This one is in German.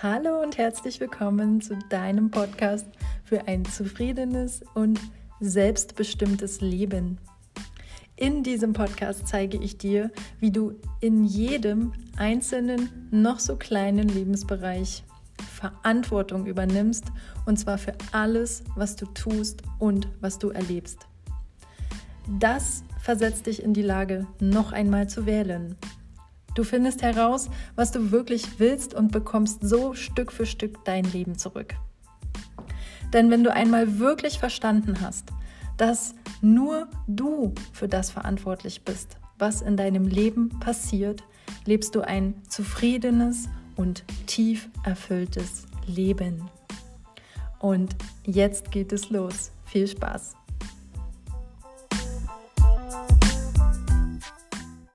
Hallo und herzlich willkommen zu deinem Podcast für ein zufriedenes und selbstbestimmtes Leben. In diesem Podcast zeige ich dir, wie du in jedem einzelnen, noch so kleinen Lebensbereich Verantwortung übernimmst und zwar für alles, was du tust und was du erlebst. Das versetzt dich in die Lage, noch einmal zu wählen Du findest heraus, was du wirklich willst und bekommst so Stück für Stück dein Leben zurück. Denn wenn du einmal wirklich verstanden hast, dass nur du für das verantwortlich bist, was in deinem Leben passiert, lebst du ein zufriedenes und tief erfülltes Leben. Und jetzt geht es los. Viel Spaß!